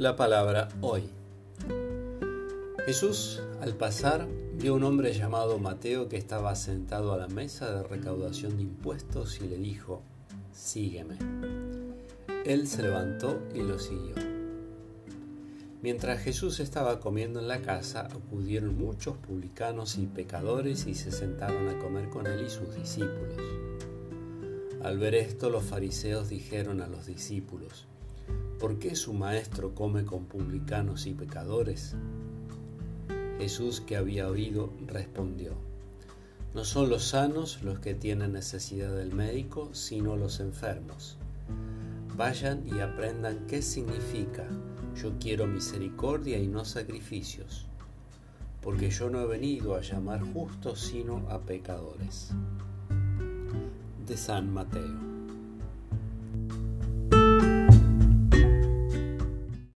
La palabra hoy. Jesús, al pasar, vio a un hombre llamado Mateo que estaba sentado a la mesa de recaudación de impuestos y le dijo, Sígueme. Él se levantó y lo siguió. Mientras Jesús estaba comiendo en la casa, acudieron muchos publicanos y pecadores y se sentaron a comer con él y sus discípulos. Al ver esto, los fariseos dijeron a los discípulos, ¿por qué su maestro come con publicanos y pecadores? Jesús, que había oído, respondió, No son los sanos los que tienen necesidad del médico, sino los enfermos. Vayan y aprendan qué significa yo quiero misericordia y no sacrificios, porque yo no he venido a llamar justos sino a pecadores. De San Mateo.